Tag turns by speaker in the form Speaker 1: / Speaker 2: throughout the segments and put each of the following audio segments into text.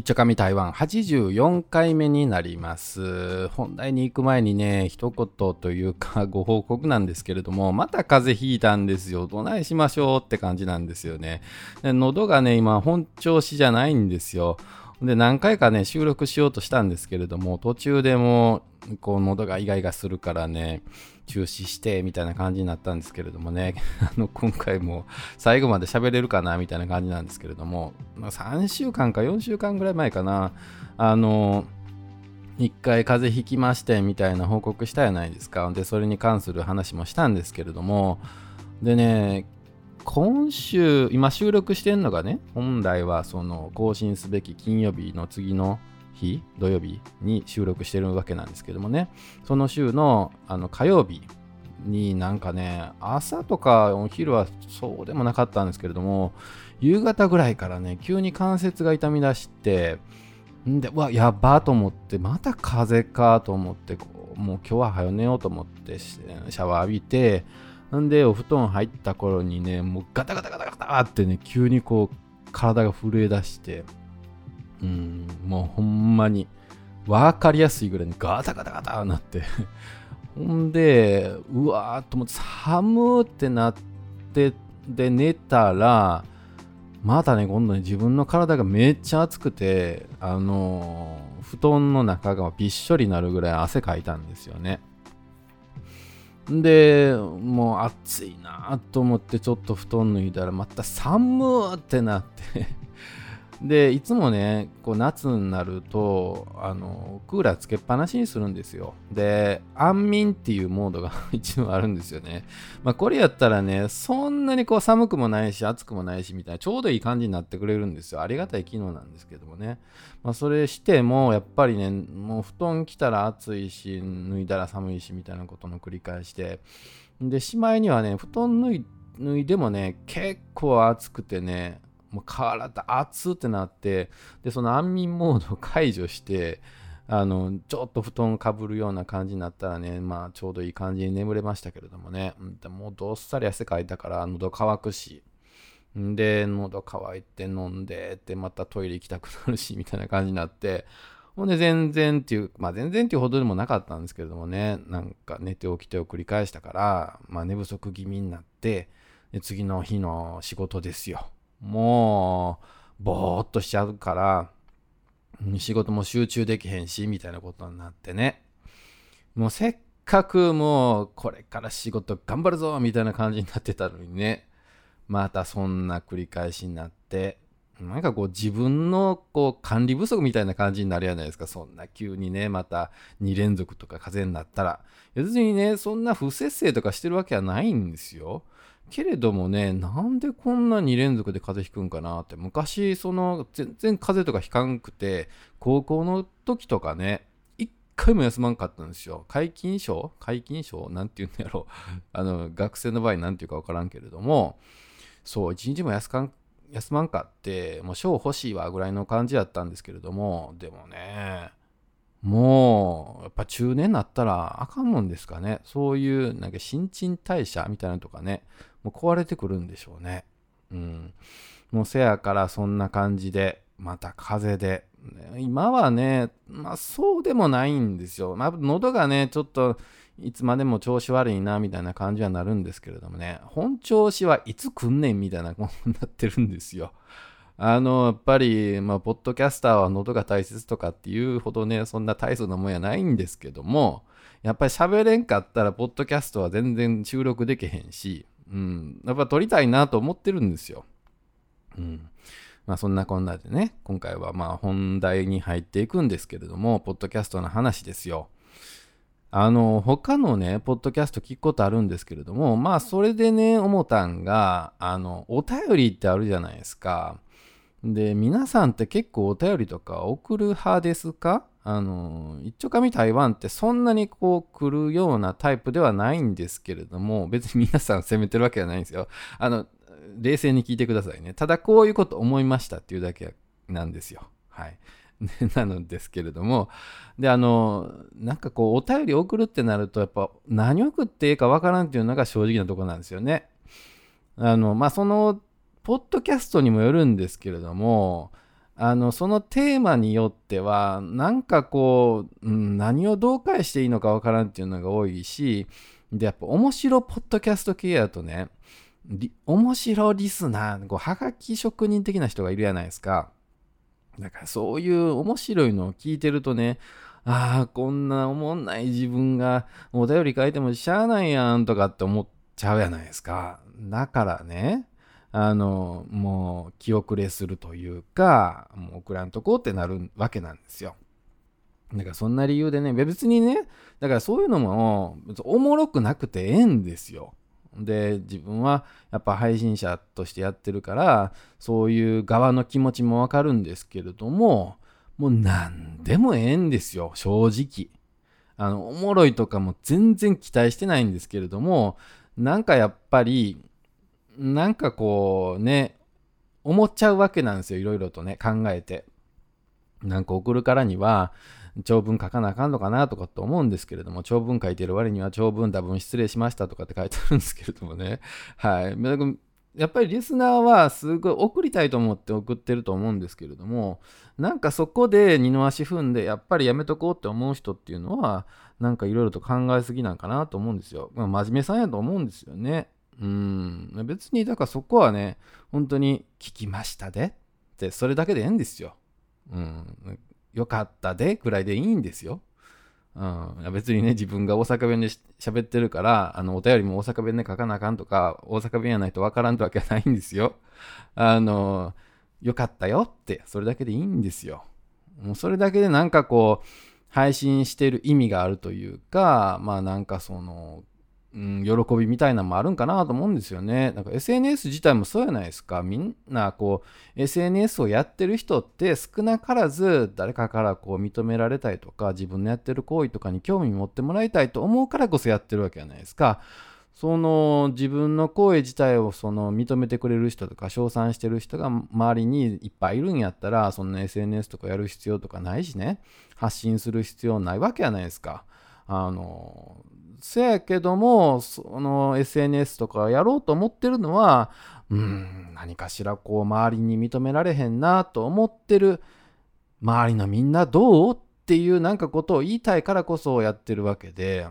Speaker 1: 一丁紙台湾84回目になります。本題に行く前にね、一言というか ご報告なんですけれども、また風邪ひいたんですよ。どないしましょうって感じなんですよね。喉がね、今本調子じゃないんですよ。で、何回かね、収録しようとしたんですけれども、途中でもこう喉がイガイガするからね、中止してみたいな感じになったんですけれどもね、あの今回も最後まで喋れるかなみたいな感じなんですけれども、まあ、3週間か4週間ぐらい前かな、あの、1回風邪ひきましてみたいな報告したやないですか。で、それに関する話もしたんですけれども、でね、今週、今収録してんのがね、本来はその更新すべき金曜日の次の日、土曜日に収録してるわけなんですけどもね、その週のあの火曜日になんかね、朝とかお昼はそうでもなかったんですけれども、夕方ぐらいからね、急に関節が痛み出して、で、うわ、やばと思って、また風邪かと思って、もう今日は早寝ようと思ってシャワー浴びて、んで、お布団入った頃にね、もうガタガタガタガタってね、急にこう、体が震え出して、うん、もうほんまに分かりやすいぐらいにガタガタガタなって ほんで、うわーっと思って寒ってなって、で寝たら、またね、今度ね、自分の体がめっちゃ暑くて、あのー、布団の中がびっしょりになるぐらい汗かいたんですよね。で、もう暑いなと思ってちょっと布団脱いだらまた寒ってなって で、いつもね、こう夏になると、あの、クーラーつけっぱなしにするんですよ。で、安眠っていうモードが 一応あるんですよね。まあ、これやったらね、そんなにこう寒くもないし、暑くもないし、みたいな、ちょうどいい感じになってくれるんですよ。ありがたい機能なんですけどもね。まあ、それしても、やっぱりね、もう布団着たら暑いし、脱いだら寒いし、みたいなことの繰り返しで、で、しまいにはね、布団脱い脱いでもね、結構暑くてね、もう体熱ってなって、で、その安眠モードを解除して、あの、ちょっと布団かぶるような感じになったらね、まあちょうどいい感じに眠れましたけれどもね、うん、もうどっさり汗かいたから喉乾くし、で、喉乾いて飲んで、で、またトイレ行きたくなるし、みたいな感じになって、ほんで全然っていう、まあ全然っていうほどでもなかったんですけれどもね、なんか寝て起きてを繰り返したから、まあ寝不足気味になって、次の日の仕事ですよ。もう、ぼーっとしちゃうから、仕事も集中できへんし、みたいなことになってね。もうせっかくもう、これから仕事頑張るぞみたいな感じになってたのにね。またそんな繰り返しになって、なんかこう自分のこう管理不足みたいな感じになるじゃないですか。そんな急にね、また2連続とか風邪になったら。別にね、そんな不節制とかしてるわけはないんですよ。けれどもね、なんでこんな2連続で風邪ひくんかなって、昔、その、全然風邪とかひかんくて、高校の時とかね、一回も休まんかったんですよ。皆勤賞皆勤賞なんて言うんやろう。あの、学生の場合なんていうかわからんけれども、そう、一日も休かん休まんかって、もう賞欲しいわぐらいの感じやったんですけれども、でもね、もう、やっぱ中年になったらあかんもんですかね。そういう、なんか新陳代謝みたいなのとかね、もう壊れてくるんでしょうね。うん。もうせやからそんな感じで、また風で。今はね、まあそうでもないんですよ。まあ喉がね、ちょっといつまでも調子悪いなみたいな感じはなるんですけれどもね、本調子はいつ来んねんみたいなことになってるんですよ。あの、やっぱり、まあ、ポッドキャスターは喉が大切とかっていうほどね、そんな大層なもんやないんですけども、やっぱり喋れんかったら、ポッドキャストは全然収録できへんし、うん、やっぱ撮りたいなと思ってるんですよ。うん。まあそんなこんなでね、今回はまあ本題に入っていくんですけれども、ポッドキャストの話ですよ。あの、他のね、ポッドキャスト聞くことあるんですけれども、まあそれでね、思ったんが、あの、お便りってあるじゃないですか。で、皆さんって結構お便りとか送る派ですか？あの、一丁紙台湾ってそんなにこう来るようなタイプではないんですけれども、別に皆さん責めてるわけじゃないんですよ。あの、冷静に聞いてくださいね。ただこういうこと思いましたっていうだけなんですよ。はい。なのですけれども、で、あの、なんかこう、お便り送るってなると、やっぱ何送っていいかわからんっていうのが正直なとこなんですよね。あの、まあ、その、ポッドキャストにもよるんですけれども、あのそのテーマによってはなんかこう、うん、何をどう返していいのかわからんっていうのが多いしでやっぱ面白ポッドキャスト系やとね面白リスナーこうはがき職人的な人がいるじゃないですか。だからそういう面白いのを聞いてるとねああこんなおもんない自分がお便り書いてもしゃあないやんとかって思っちゃうじゃないですか。だからねあの、もう気遅れするというか、もう送らんとこうってなるわけなんですよ。だからそんな理由でね、別にね、だからそういうのもおもろくなくてええんですよ。で、自分はやっぱ配信者としてやってるから、そういう側の気持ちもわかるんですけれども、もう何でもええんですよ、正直。あの、おもろいとかも全然期待してないんですけれども、なんかやっぱり、なんかこうね、思っちゃうわけなんですよ。いろいろとね、考えて。なんか送るからには、長文書かなあかんのかなとかって思うんですけれども、長文書いてる割には長文多分失礼しましたとかって書いてあるんですけれどもね。はい。やっぱりリスナーはすごい送りたいと思って送ってると思うんですけれども、なんかそこで二の足踏んで、やっぱりやめとこうって思う人っていうのは、なんかいろいろと考えすぎなんかなと思うんですよ。まあ、真面目さんやと思うんですよね。うん、別にだからそこはね、本当に聞きましたでって、それだけでええんですよ。うん、よかったでぐらいでいいんですよ。うん、別にね、自分が大阪弁で喋ってるから、あの、お便りも大阪弁で書かなあかんとか、大阪弁やないとわからんってわけはないんですよ。あの、よかったよって、それだけでいいんですよ。もうそれだけでなんかこう、配信してる意味があるというか、まあなんかその、うん、喜びみたいなのもあるんかなと思うんですよね。なんか SNS 自体もそうやないですか。みんなこう SNS をやってる人って少なからず誰かからこう認められたいとか自分のやってる行為とかに興味持ってもらいたいと思うからこそやってるわけじゃないですか。その自分の行為自体をその認めてくれる人とか称賛してる人が周りにいっぱいいるんやったらそんな SNS とかやる必要とかないしね発信する必要ないわけやないですか。あのせやけども、その SNS とかやろうと思ってるのは、うん、何かしらこう周りに認められへんなと思ってる周りのみんなどうっていうなんかことを言いたいからこそやってるわけで、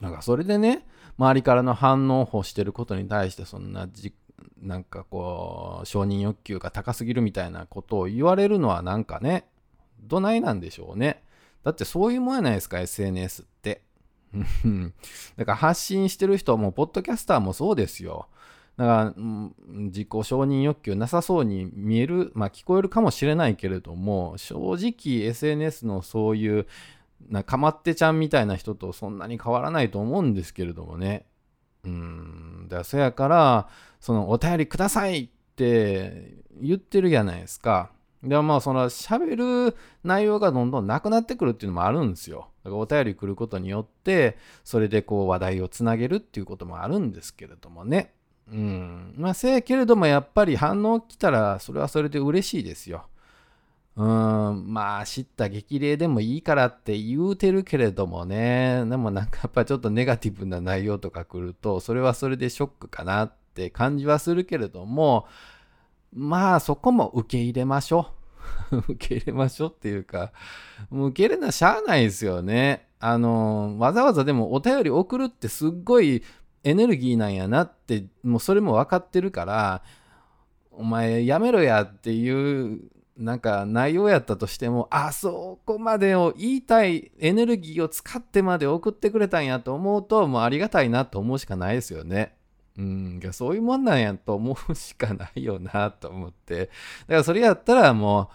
Speaker 1: なんかそれでね、周りからの反応をしてることに対してそんなじなんかこう承認欲求が高すぎるみたいなことを言われるのはなんかねどないなんでしょうね。だってそういうもんやないですか SNS って。だから発信してる人も、ポッドキャスターもそうですよ。だから、自己承認欲求なさそうに見える、まあ聞こえるかもしれないけれども、正直 SNS のそういう、なかまってちゃんみたいな人とそんなに変わらないと思うんですけれどもね。うん。だからそやから、そのお便りくださいって言ってるじゃないですか。でもまあその喋る内容がどんどんなくなってくるっていうのもあるんですよ。お便り来ることによってそれでこう話題をつなげるっていうこともあるんですけれどもね。うん。まあせやけれどもやっぱり反応来たらそれはそれで嬉しいですよ。うん、まあ知った激励でもいいからって言うてるけれどもね。でもなんかやっぱちょっとネガティブな内容とか来るとそれはそれでショックかなって感じはするけれどもまあそこも受け入れましょう。受け入れましょうっていうか、もう受け入れなしゃあないですよね。あの、わざわざでもお便り送るってすっごいエネルギーなんやなって、もうそれも分かってるから、お前やめろやっていうなんか内容やったとしても、あそこまでを言いたいエネルギーを使ってまで送ってくれたんやと思うと、もうありがたいなと思うしかないですよね。うん、そういうもんなんやと思うしかないよなと思って。だからそれやったらも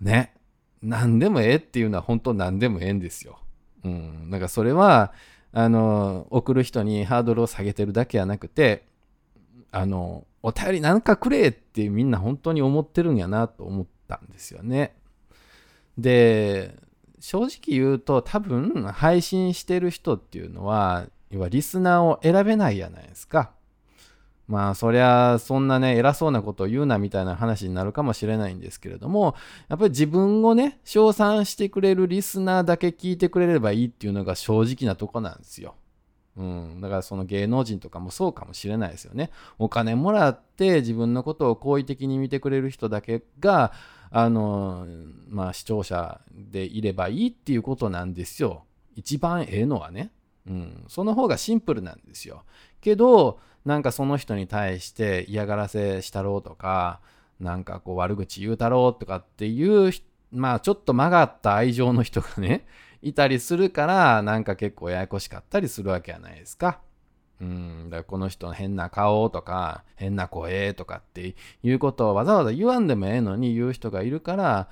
Speaker 1: う、ね、何でもええっていうのは本当何でもええんですよ。うん。だからそれは、あの、送る人にハードルを下げてるだけやなくて、あの、お便りなんかくれってみんな本当に思ってるんやなと思ったんですよね。で、正直言うと多分配信してる人っていうのは、要はリスナーを選べないじゃないですか。まあそりゃそんなね偉そうなことを言うなみたいな話になるかもしれないんですけれどもやっぱり自分をね称賛してくれるリスナーだけ聞いてくれればいいっていうのが正直なとこなんですよ。うん、だからその芸能人とかもそうかもしれないですよね。お金もらって自分のことを好意的に見てくれる人だけがあの、まあ視聴者でいればいいっていうことなんですよ。一番ええのはね。うん。その方がシンプルなんですよ。けど、なんかその人に対して嫌がらせしたろうとか、なんかこう悪口言うたろうとかっていう、まあちょっと曲がった愛情の人がね、いたりするから、なんか結構ややこしかったりするわけじゃないですか。うん、だからこの人の変な顔とか、変な声とかっていうことをわざわざ言わんでもええのに言う人がいるから、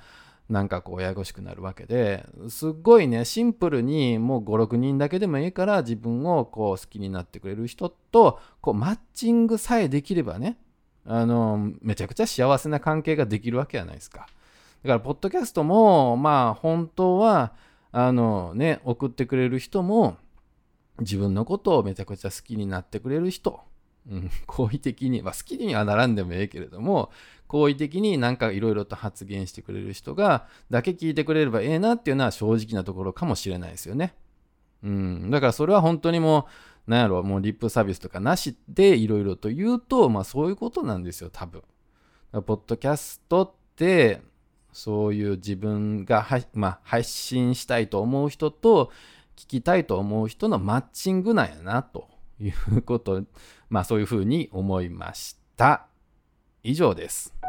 Speaker 1: なんかこうややこしくなるわけですっごいねシンプルにもう56人だけでもいいから自分をこう好きになってくれる人とこうマッチングさえできればねあのめちゃくちゃ幸せな関係ができるわけじゃないですか。だからポッドキャストもまあ本当はあのね送ってくれる人も自分のことをめちゃくちゃ好きになってくれる人 好意的に、まあ、好きにはならんでもええけれども、好意的になんかいろいろと発言してくれる人が、だけ聞いてくれればええなっていうのは正直なところかもしれないですよね。うん、だからそれは本当にもう、なんやろ、もうリップサービスとかなしでいろいろと言うと、まあそういうことなんですよ、多分。ポッドキャストって、そういう自分がまあ、配信したいと思う人と、聞きたいと思う人のマッチングなんやな、ということまあそういうふうに思いました。以上です。